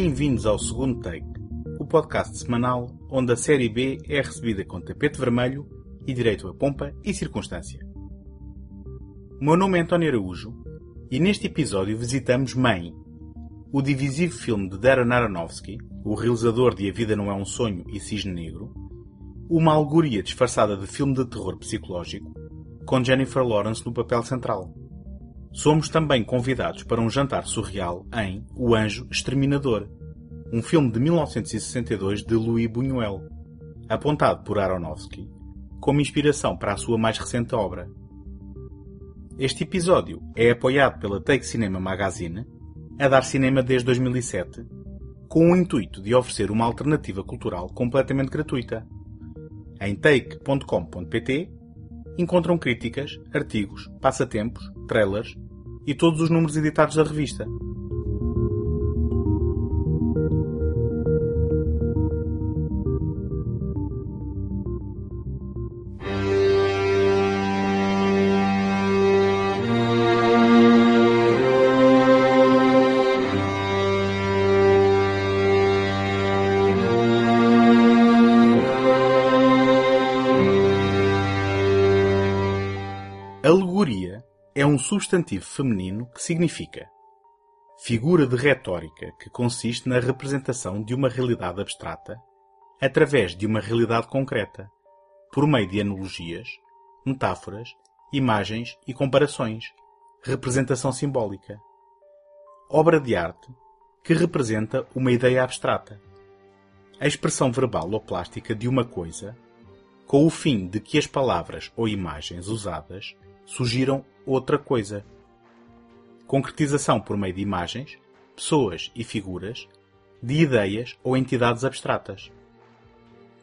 Bem-vindos ao segundo take, o podcast semanal onde a série B é recebida com tapete vermelho e direito a pompa e circunstância. O meu nome é António Araújo e neste episódio visitamos Mãe, o divisivo filme de Darren Aronofsky, o realizador de A Vida Não É um Sonho e Cisne Negro, uma alegoria disfarçada de filme de terror psicológico, com Jennifer Lawrence no papel central. Somos também convidados para um jantar surreal em O Anjo Exterminador, um filme de 1962 de Louis Buñuel, apontado por Aronofsky como inspiração para a sua mais recente obra. Este episódio é apoiado pela Take Cinema Magazine, a dar cinema desde 2007, com o intuito de oferecer uma alternativa cultural completamente gratuita. Em take.com.pt encontram críticas, artigos, passatempos, trailers e todos os números editados da revista. Substantivo feminino que significa figura de retórica que consiste na representação de uma realidade abstrata através de uma realidade concreta, por meio de analogias, metáforas, imagens e comparações, representação simbólica. Obra de arte que representa uma ideia abstrata. A expressão verbal ou plástica de uma coisa, com o fim de que as palavras ou imagens usadas surgiram outra coisa. Concretização por meio de imagens, pessoas e figuras, de ideias ou entidades abstratas.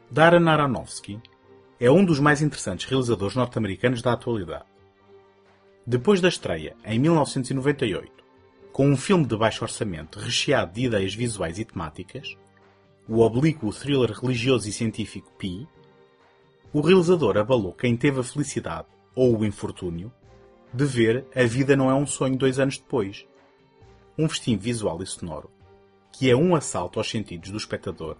Darren Aronofsky é um dos mais interessantes realizadores norte-americanos da atualidade. Depois da estreia, em 1998, com um filme de baixo orçamento recheado de ideias visuais e temáticas, o oblíquo thriller religioso e científico Pi, o realizador abalou quem teve a felicidade ou o infortúnio, de ver A Vida Não É um Sonho dois anos depois. Um festim visual e sonoro, que é um assalto aos sentidos do espectador,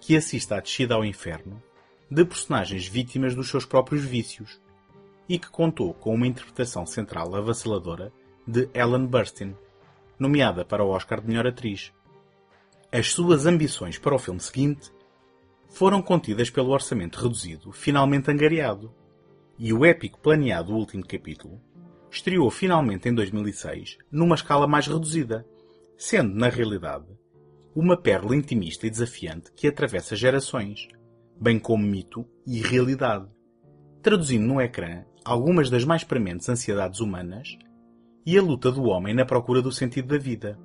que assiste à descida ao inferno de personagens vítimas dos seus próprios vícios, e que contou com uma interpretação central avassaladora de Ellen Burstyn, nomeada para o Oscar de Melhor Atriz. As suas ambições para o filme seguinte foram contidas pelo orçamento reduzido, finalmente angariado, e o épico planeado último capítulo estreou finalmente em 2006 numa escala mais reduzida, sendo, na realidade, uma pérola intimista e desafiante que atravessa gerações, bem como mito e realidade, traduzindo no ecrã algumas das mais prementes ansiedades humanas e a luta do homem na procura do sentido da vida.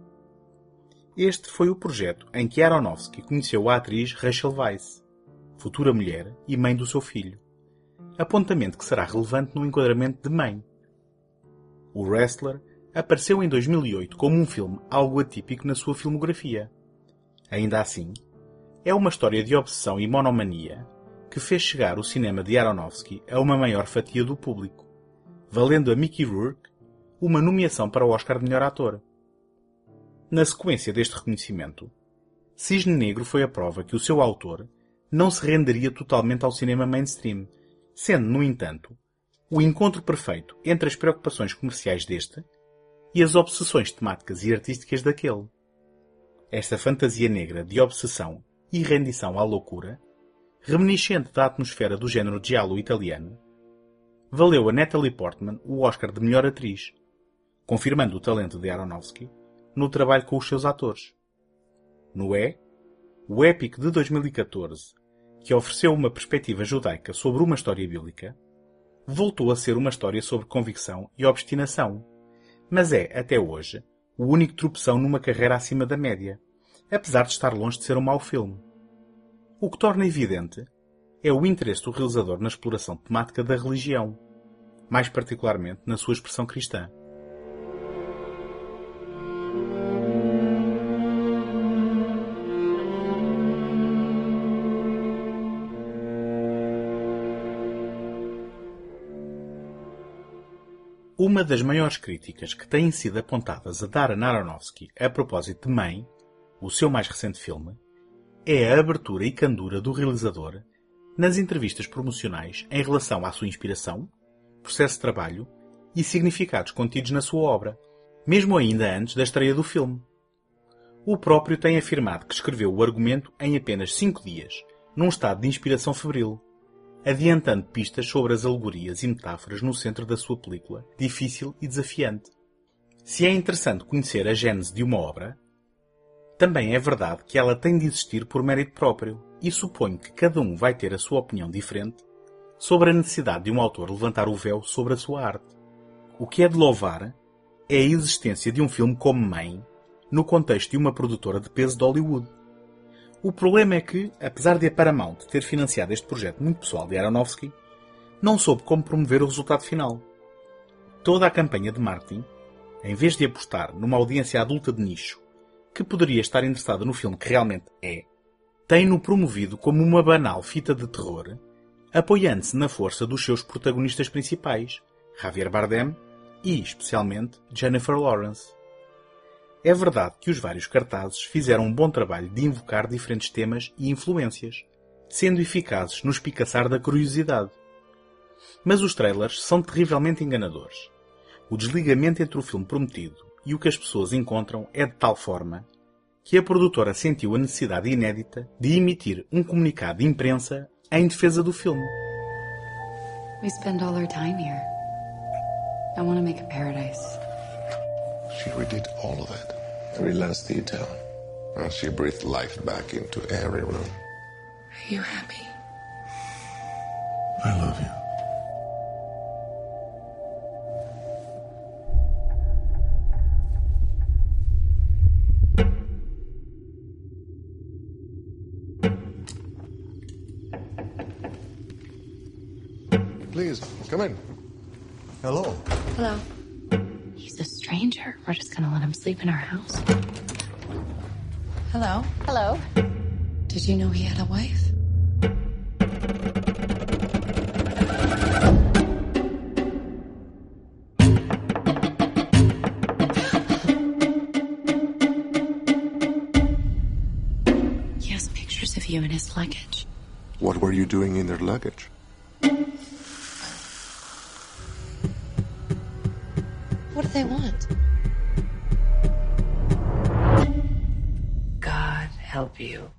Este foi o projeto em que Aronofsky conheceu a atriz Rachel Weisz, futura mulher e mãe do seu filho apontamento que será relevante no enquadramento de mãe. O Wrestler apareceu em 2008 como um filme algo atípico na sua filmografia. Ainda assim, é uma história de obsessão e monomania que fez chegar o cinema de Aronofsky a uma maior fatia do público, valendo a Mickey Rourke uma nomeação para o Oscar de melhor ator. Na sequência deste reconhecimento, Cisne Negro foi a prova que o seu autor não se renderia totalmente ao cinema mainstream sendo, no entanto, o encontro perfeito entre as preocupações comerciais deste e as obsessões temáticas e artísticas daquele. Esta fantasia negra de obsessão e rendição à loucura, reminiscente da atmosfera do género giallo italiano, valeu a Natalie Portman o Oscar de melhor atriz, confirmando o talento de Aronofsky no trabalho com os seus atores. Noé, o épico de 2014 que ofereceu uma perspectiva judaica sobre uma história bíblica, voltou a ser uma história sobre convicção e obstinação, mas é, até hoje, o único tropeção numa carreira acima da média, apesar de estar longe de ser um mau filme. O que torna evidente é o interesse do realizador na exploração temática da religião, mais particularmente na sua expressão cristã. Uma das maiores críticas que têm sido apontadas a Darren Aronofsky a propósito de Mãe, o seu mais recente filme, é a abertura e candura do realizador nas entrevistas promocionais em relação à sua inspiração, processo de trabalho e significados contidos na sua obra, mesmo ainda antes da estreia do filme. O próprio tem afirmado que escreveu o argumento em apenas cinco dias, num estado de inspiração febril, adiantando pistas sobre as alegorias e metáforas no centro da sua película, difícil e desafiante. Se é interessante conhecer a gênese de uma obra, também é verdade que ela tem de existir por mérito próprio, e suponho que cada um vai ter a sua opinião diferente sobre a necessidade de um autor levantar o véu sobre a sua arte. O que é de louvar é a existência de um filme como Mãe no contexto de uma produtora de peso de Hollywood. O problema é que, apesar de a Paramount ter financiado este projeto muito pessoal de Aronofsky, não soube como promover o resultado final. Toda a campanha de marketing, em vez de apostar numa audiência adulta de nicho que poderia estar interessada no filme que realmente é, tem-no promovido como uma banal fita de terror, apoiando-se na força dos seus protagonistas principais, Javier Bardem e, especialmente, Jennifer Lawrence. É verdade que os vários cartazes fizeram um bom trabalho de invocar diferentes temas e influências, sendo eficazes no espicaçar da curiosidade. Mas os trailers são terrivelmente enganadores. O desligamento entre o filme prometido e o que as pessoas encontram é de tal forma que a produtora sentiu a necessidade inédita de emitir um comunicado de imprensa em defesa do filme. We spend all our time here. I want to make a paradise. She redid all of it, every last detail. And she breathed life back into every room. Are you happy? I love you. Please, come in. Hello. Hello. He's a stranger. We're just gonna let him sleep in our house. Did you know he had a wife? He has pictures of you in his luggage. What were you doing in their luggage? What do they want? God help you.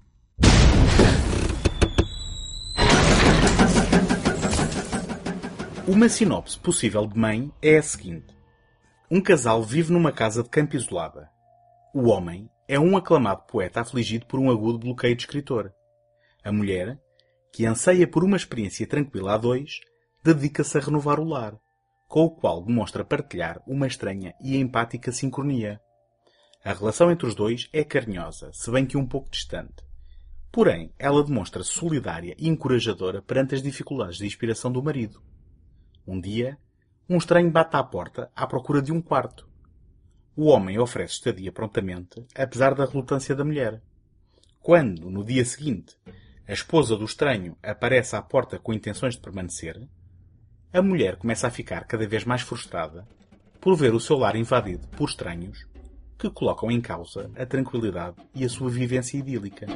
Uma sinopse possível de mãe é a seguinte. Um casal vive numa casa de campo isolada. O homem é um aclamado poeta afligido por um agudo bloqueio de escritor. A mulher, que anseia por uma experiência tranquila a dois, dedica-se a renovar o lar, com o qual demonstra partilhar uma estranha e empática sincronia. A relação entre os dois é carinhosa, se bem que um pouco distante. Porém, ela demonstra-se solidária e encorajadora perante as dificuldades de inspiração do marido. Um dia, um estranho bate à porta à procura de um quarto. O homem oferece estadia prontamente, apesar da relutância da mulher. Quando, no dia seguinte, a esposa do estranho aparece à porta com intenções de permanecer, a mulher começa a ficar cada vez mais frustrada por ver o seu lar invadido por estranhos que colocam em causa a tranquilidade e a sua vivência idílica.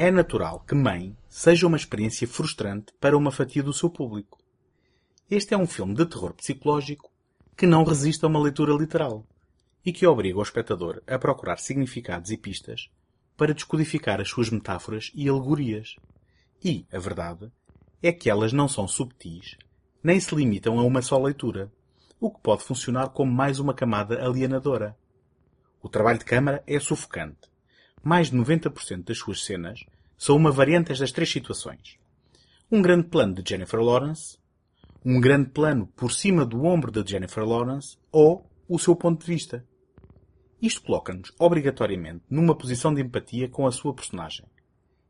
É natural que Mãe seja uma experiência frustrante para uma fatia do seu público. Este é um filme de terror psicológico que não resiste a uma leitura literal e que obriga o espectador a procurar significados e pistas para descodificar as suas metáforas e alegorias. E, a verdade, é que elas não são subtis, nem se limitam a uma só leitura, o que pode funcionar como mais uma camada alienadora. O trabalho de câmara é sufocante. Mais de 90% das suas cenas são uma variante das três situações. Um grande plano de Jennifer Lawrence, um grande plano por cima do ombro de Jennifer Lawrence ou o seu ponto de vista. Isto coloca-nos, obrigatoriamente, numa posição de empatia com a sua personagem.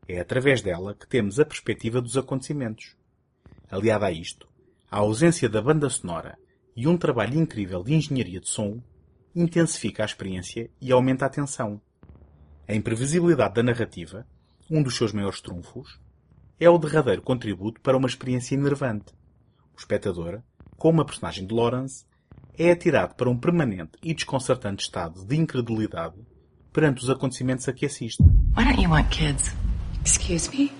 É através dela que temos a perspectiva dos acontecimentos. Aliada a isto, a ausência da banda sonora e um trabalho incrível de engenharia de som intensifica a experiência e aumenta a tensão. A imprevisibilidade da narrativa, um dos seus maiores trunfos, é o derradeiro contributo para uma experiência enervante. O espectador, com uma personagem de Lawrence, é atirado para um permanente e desconcertante estado de incredulidade perante os acontecimentos a que assiste. Why don't you want kids? Excuse me?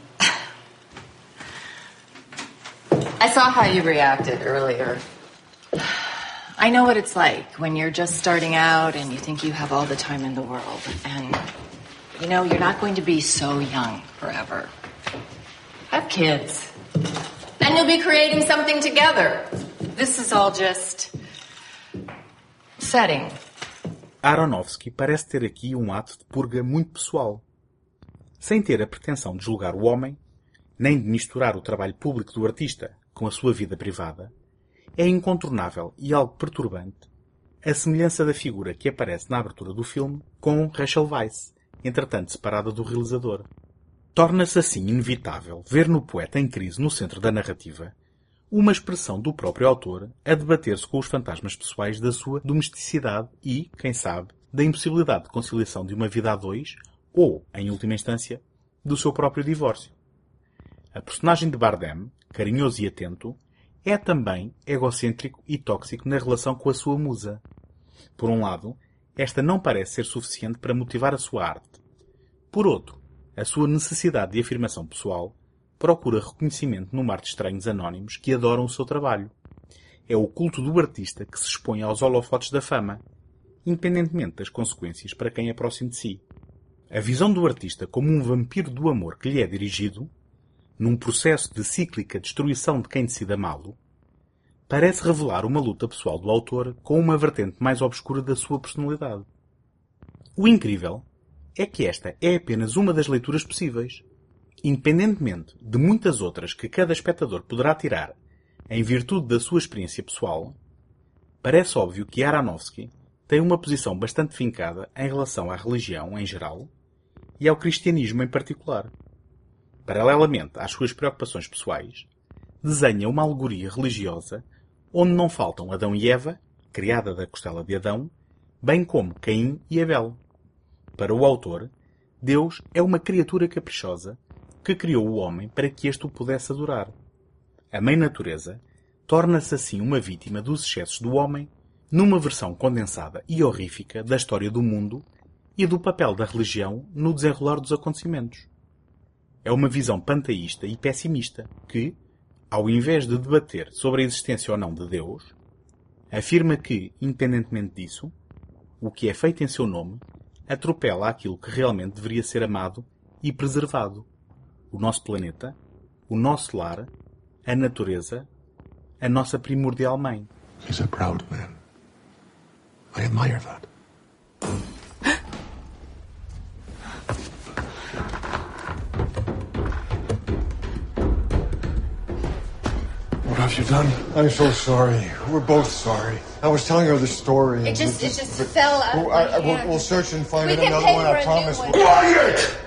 I saw how you reacted earlier. I know what it's like when you're just starting out and you think you have all the time in the world. And, you know, you're not going to be so young forever. Have kids. You'll be creating something together. This is all just setting. Aronofsky parece ter aqui um ato de purga muito pessoal. Sem ter a pretensão de julgar o homem, nem de misturar o trabalho público do artista com a sua vida privada, é incontornável e algo perturbante a semelhança da figura que aparece na abertura do filme com Rachel Weisz, entretanto separada do realizador. Torna-se assim inevitável ver no poeta em crise no centro da narrativa uma expressão do próprio autor a debater-se com os fantasmas pessoais da sua domesticidade e, quem sabe, da impossibilidade de conciliação de uma vida a dois ou, em última instância, do seu próprio divórcio. A personagem de Bardem, carinhoso e atento, é também egocêntrico e tóxico na relação com a sua musa. Por um lado, esta não parece ser suficiente para motivar a sua arte. Por outro, a sua necessidade de afirmação pessoal procura reconhecimento no mar de estranhos anónimos que adoram o seu trabalho. É o culto do artista que se expõe aos holofotes da fama, independentemente das consequências para quem é próximo de si. A visão do artista como um vampiro do amor que lhe é dirigido, num processo de cíclica destruição de quem decide amá-lo, parece revelar uma luta pessoal do autor com uma vertente mais obscura da sua personalidade. O incrível é que esta é apenas uma das leituras possíveis independentemente de muitas outras que cada espectador poderá tirar em virtude da sua experiência pessoal, parece óbvio que Aronofsky tem uma posição bastante fincada em relação à religião em geral e ao cristianismo em particular. Paralelamente às suas preocupações pessoais, desenha uma alegoria religiosa onde não faltam Adão e Eva, criada da costela de Adão, bem como Caim e Abel. Para o autor, Deus é uma criatura caprichosa que criou o homem para que este o pudesse adorar. A mãe natureza torna-se assim uma vítima dos excessos do homem, numa versão condensada e horrífica da história do mundo e do papel da religião no desenrolar dos acontecimentos. É uma visão panteísta e pessimista que, ao invés de debater sobre a existência ou não de Deus, afirma que, independentemente disso, o que é feito em seu nome atropela aquilo que realmente deveria ser amado e preservado o nosso planeta, o nosso lar, a natureza, a nossa primordial mãe. He's a proud man. I admire that. You done? I'm so sorry. We're both sorry. I was telling her the story. It just, it just fell out. We'll, of I, I- we'll, we'll search and find We it another one. I I a new promise. one. Quiet!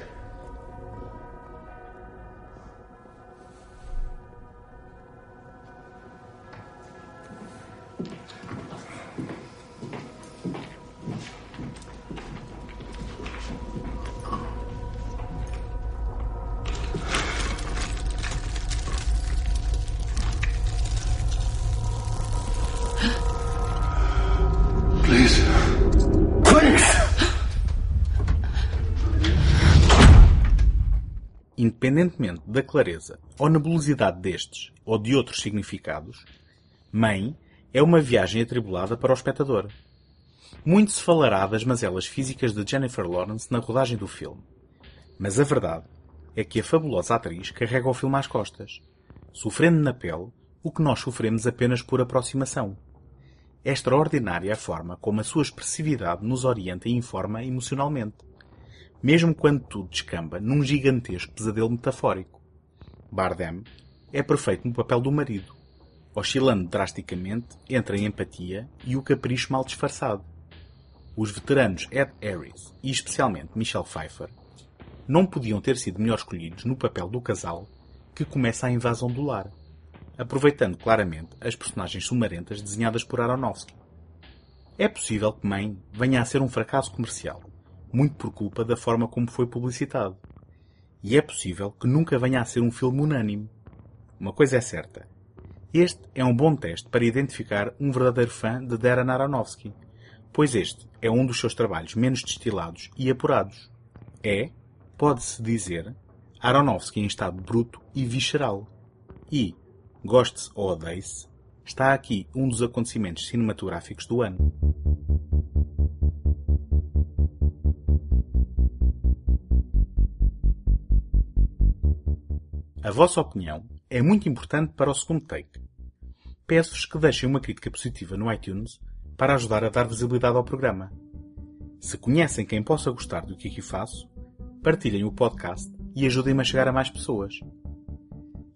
Independentemente da clareza ou nebulosidade destes ou de outros significados, Mãe é uma viagem atribulada para o espectador. Muito se falará das mazelas físicas de Jennifer Lawrence na rodagem do filme. Mas a verdade é que a fabulosa atriz carrega o filme às costas, sofrendo na pele o que nós sofremos apenas por aproximação. É extraordinária a forma como a sua expressividade nos orienta e informa emocionalmente, mesmo quando tudo descamba num gigantesco pesadelo metafórico. Bardem é perfeito no papel do marido, oscilando drasticamente entre a empatia e o capricho mal disfarçado. Os veteranos Ed Harris e especialmente Michelle Pfeiffer não podiam ter sido melhor escolhidos no papel do casal que começa a invasão do lar, aproveitando claramente as personagens sumarentas desenhadas por Aronofsky. É possível que Mãe venha a ser um fracasso comercial, muito por culpa da forma como foi publicitado. E é possível que nunca venha a ser um filme unânime. Uma coisa é certa. Este é um bom teste para identificar um verdadeiro fã de Darren Aronofsky, pois este é um dos seus trabalhos menos destilados e apurados. É, pode-se dizer, Aronofsky em estado bruto e visceral. E, goste-se ou odeie-se, está aqui um dos acontecimentos cinematográficos do ano. A vossa opinião é muito importante para o segundo take. Peço-vos que deixem uma crítica positiva no iTunes para ajudar a dar visibilidade ao programa. Se conhecem quem possa gostar do que aqui faço, partilhem o podcast e ajudem-me a chegar a mais pessoas.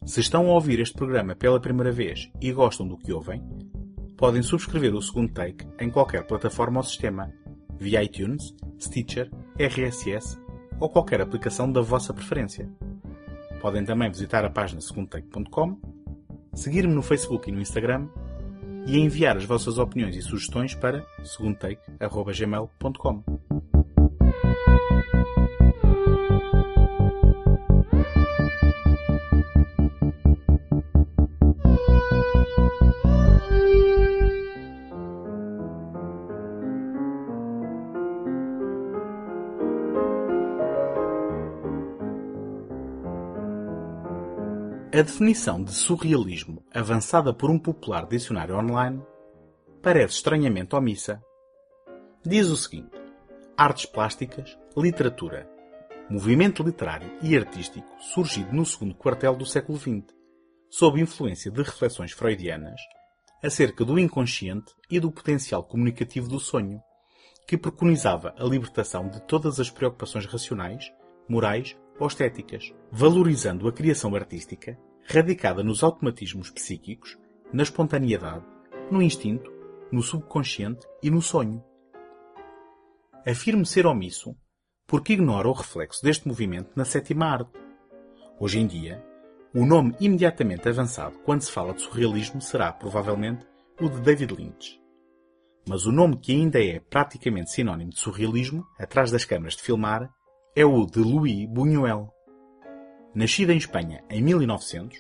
Se estão a ouvir este programa pela primeira vez e gostam do que ouvem, podem subscrever o segundo take em qualquer plataforma ou sistema, via iTunes, Stitcher, RSS ou qualquer aplicação da vossa preferência. Podem também visitar a página segundotake.com, seguir-me no Facebook e no Instagram e enviar as vossas opiniões e sugestões para segundotake.gmail.com. A definição de surrealismo avançada por um popular dicionário online parece estranhamente omissa. Diz o seguinte: artes plásticas, literatura, movimento literário e artístico surgido no segundo quartel do século XX, sob influência de reflexões freudianas acerca do inconsciente e do potencial comunicativo do sonho, que preconizava a libertação de todas as preocupações racionais, morais ou estéticas, valorizando a criação artística radicada nos automatismos psíquicos, na espontaneidade, no instinto, no subconsciente e no sonho. Afirmo ser omisso porque ignora o reflexo deste movimento na sétima arte. Hoje em dia, o nome imediatamente avançado quando se fala de surrealismo será, provavelmente, o de David Lynch. Mas o nome que ainda é praticamente sinónimo de surrealismo, atrás das câmaras de filmar, é o de Louis Buñuel. Nascido em Espanha em 1900,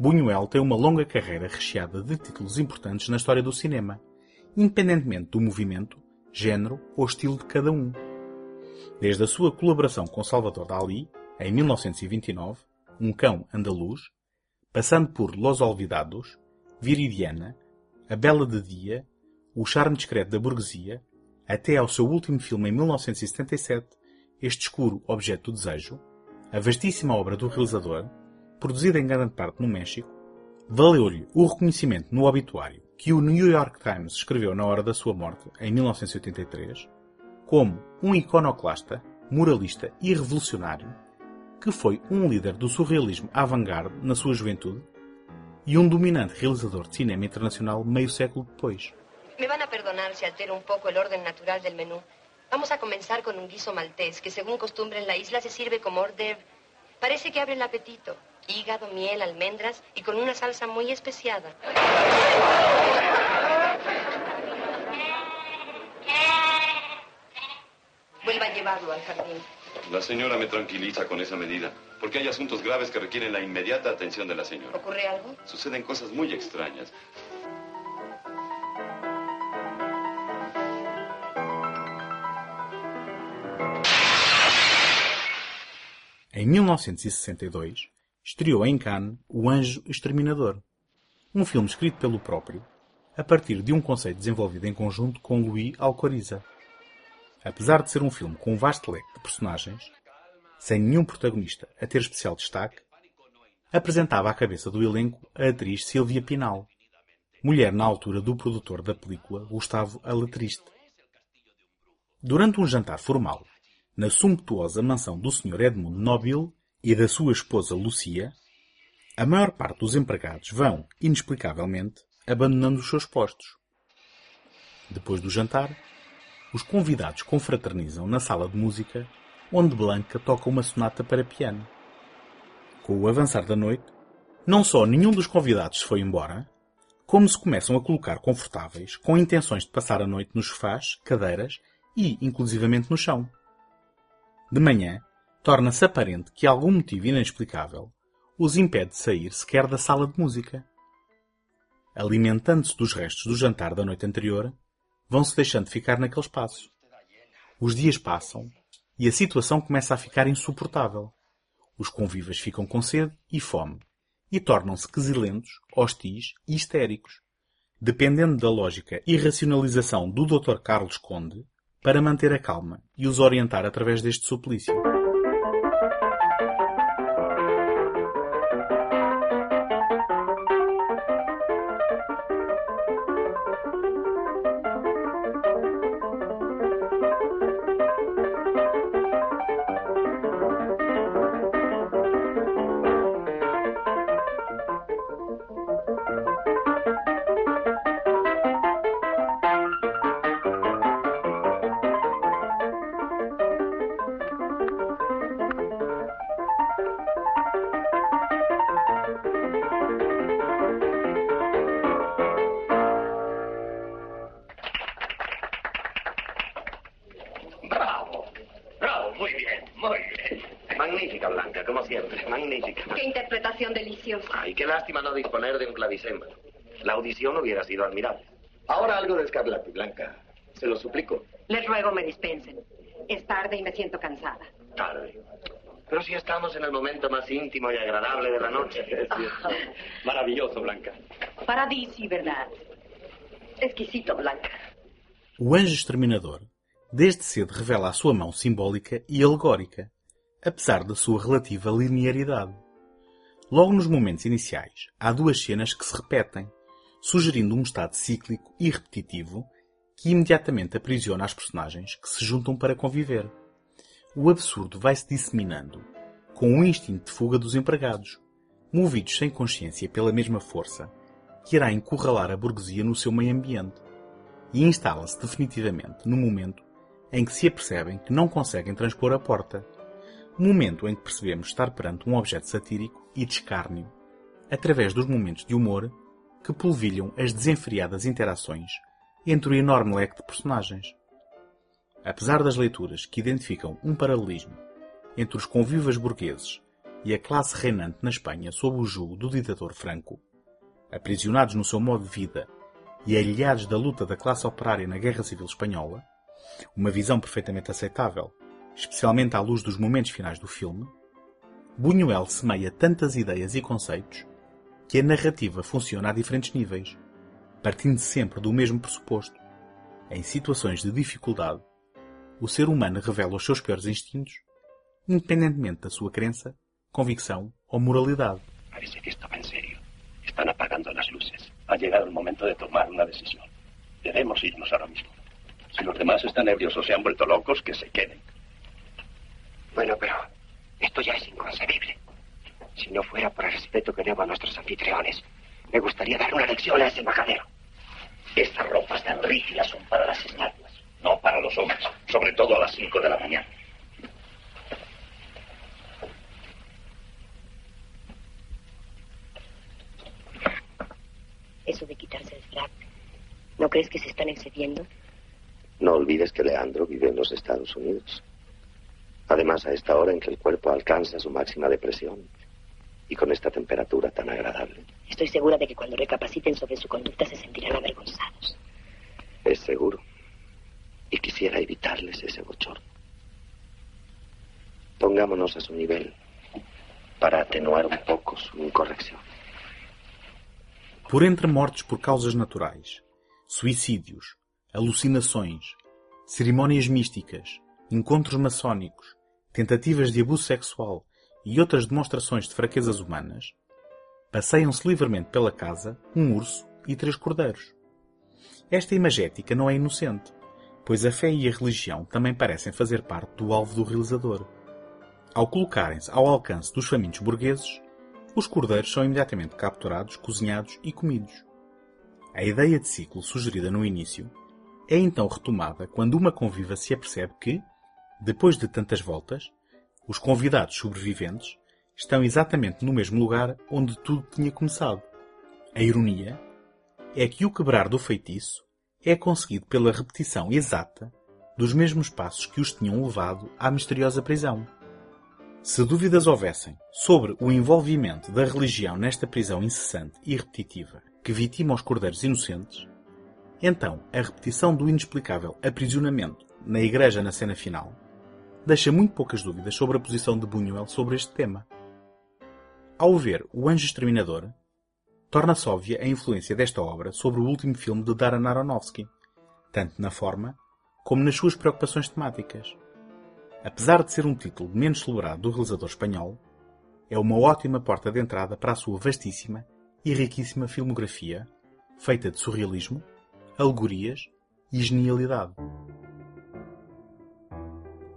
Buñuel tem uma longa carreira recheada de títulos importantes na história do cinema, independentemente do movimento, género ou estilo de cada um. Desde a sua colaboração com Salvador Dalí, em 1929, Um Cão Andaluz, passando por Los Olvidados, Viridiana, A Bela de Dia, O Charme Discreto da Burguesia, até ao seu último filme em 1977, Este Escuro Objeto do Desejo, a vastíssima obra do realizador, produzida em grande parte no México, valeu-lhe o reconhecimento no obituário que o New York Times escreveu na hora da sua morte, em 1983, como um iconoclasta, moralista e revolucionário, que foi um líder do surrealismo avant-garde na sua juventude e um dominante realizador de cinema internacional meio século depois. Me van a perdonar altero natural. Vamos a comenzar con un guiso maltés, que según costumbre en la isla se sirve como hors d'oeuvre. Parece que abre el apetito. Hígado, miel, almendras y con una salsa muy especiada. Vuelva a llevarlo al jardín. La señora me tranquiliza con esa medida, porque hay asuntos graves que requieren la inmediata atención de la señora. ¿Ocurre algo? Suceden cosas muy extrañas. Em 1962, estreou em Cannes O Anjo Exterminador, um filme escrito pelo próprio, a partir de um conceito desenvolvido em conjunto com Louis Alcoriza. Apesar de ser um filme com um vasto leque de personagens, sem nenhum protagonista a ter especial destaque, apresentava à cabeça do elenco a atriz Silvia Pinal, mulher na altura do produtor da película Gustavo Alatriste. Durante um jantar formal, na sumptuosa mansão do Sr. Edmundo Nobile e da sua esposa Lucia, a maior parte dos empregados vão, inexplicavelmente, abandonando os seus postos. Depois do jantar, os convidados confraternizam na sala de música, onde Blanca toca uma sonata para piano. Com o avançar da noite, não só nenhum dos convidados se foi embora, como se começam a colocar confortáveis, com intenções de passar a noite nos sofás, cadeiras e, inclusivamente, no chão. De manhã, torna-se aparente que algum motivo inexplicável os impede de sair sequer da sala de música. alimentando-se dos restos do jantar da noite anterior, vão-se deixando ficar naquele espaço. Os dias passam e a situação começa a ficar insuportável. Os convivas ficam com sede e fome e tornam-se quesilentos, hostis e histéricos, dependendo da lógica e racionalização do Dr. Carlos Conde para manter a calma e os orientar através deste suplício. Qué interpretación deliciosa. Ay, qué lástima no disponer de un clavicémbalo. La audición hubiera sido admirable. Ahora algo de escarlata, Blanca. Se lo suplico. Les ruego me dispensen. Es tarde y me siento cansada. Tarde. Pero si estamos en el momento más íntimo y agradable de la noche. Maravilloso, Blanca. Paradisi, ¿verdad? Exquisito, Blanca. O anjo exterminador desde cedo revela a sua mão simbólica e alegórica, apesar da sua relativa linearidade. Logo nos momentos iniciais, há duas cenas que se repetem, sugerindo um estado cíclico e repetitivo que imediatamente aprisiona as personagens que se juntam para conviver. O absurdo vai se disseminando, com o instinto de fuga dos empregados, movidos sem consciência pela mesma força, que irá encurralar a burguesia no seu meio ambiente, e instala-se definitivamente no momento em que se apercebem que não conseguem transpor a porta. Momento em que percebemos estar perante um objeto satírico e de escárnio, através dos momentos de humor que polvilham as desenfreadas interações entre o enorme leque de personagens. Apesar das leituras que identificam um paralelismo entre os convivas burgueses e a classe reinante na Espanha sob o jugo do ditador Franco, aprisionados no seu modo de vida e alheados da luta da classe operária na Guerra Civil Espanhola, uma visão perfeitamente aceitável, especialmente à luz dos momentos finais do filme, Buñuel semeia tantas ideias e conceitos que a narrativa funciona a diferentes níveis, partindo sempre do mesmo pressuposto. Em situações de dificuldade, o ser humano revela os seus piores instintos, independentemente da sua crença, convicção ou moralidade. Parece que esto va en serio. Están apagando las luces. Ha llegado el momento de tomar una decisión. Debemos irnos ahora mismo. Si los demás están ebrios o se han vuelto locos, que se queden. Bueno, pero esto ya es inconcebible. Si no fuera por el respeto que debo a nuestros anfitriones, me gustaría dar una lección a ese majadero. Estas ropas tan rígidas son para las estatuas, no para los hombres, sobre todo a las 5 de la mañana. Eso de quitarse el frac. ¿No crees que se están excediendo? No olvides que Leandro vive en los Estados Unidos. Además, a esta hora en que el cuerpo alcanza su máxima depresión y con esta temperatura tan agradable. Estoy segura de que cuando recapaciten sobre su conducta se sentirán avergonzados. Es seguro. Y quisiera evitarles ese bochorno. Pongámonos a su nivel para atenuar un poco su incorrección. Por entre mortes por causas naturais, suicídios, alucinações, cerimónias místicas, encontros maçónicos, tentativas de abuso sexual e outras demonstrações de fraquezas humanas, passeiam-se livremente pela casa um urso e três cordeiros. Esta imagética não é inocente, pois a fé e a religião também parecem fazer parte do alvo do realizador. Ao colocarem-se ao alcance dos famintos burgueses, os cordeiros são imediatamente capturados, cozinhados e comidos. A ideia de ciclo sugerida no início é então retomada quando uma conviva se apercebe que, depois de tantas voltas, os convidados sobreviventes estão exatamente no mesmo lugar onde tudo tinha começado. A ironia é que o quebrar do feitiço é conseguido pela repetição exata dos mesmos passos que os tinham levado à misteriosa prisão. Se dúvidas houvessem sobre o envolvimento da religião nesta prisão incessante e repetitiva que vitima os cordeiros inocentes, então a repetição do inexplicável aprisionamento na igreja na cena final deixa muito poucas dúvidas sobre a posição de Buñuel sobre este tema. Ao ver O Anjo Exterminador, torna-se óbvia a influência desta obra sobre o último filme de Darren Aronofsky, tanto na forma como nas suas preocupações temáticas. Apesar de ser um título menos celebrado do realizador espanhol, é uma ótima porta de entrada para a sua vastíssima e riquíssima filmografia, feita de surrealismo, alegorias e genialidade.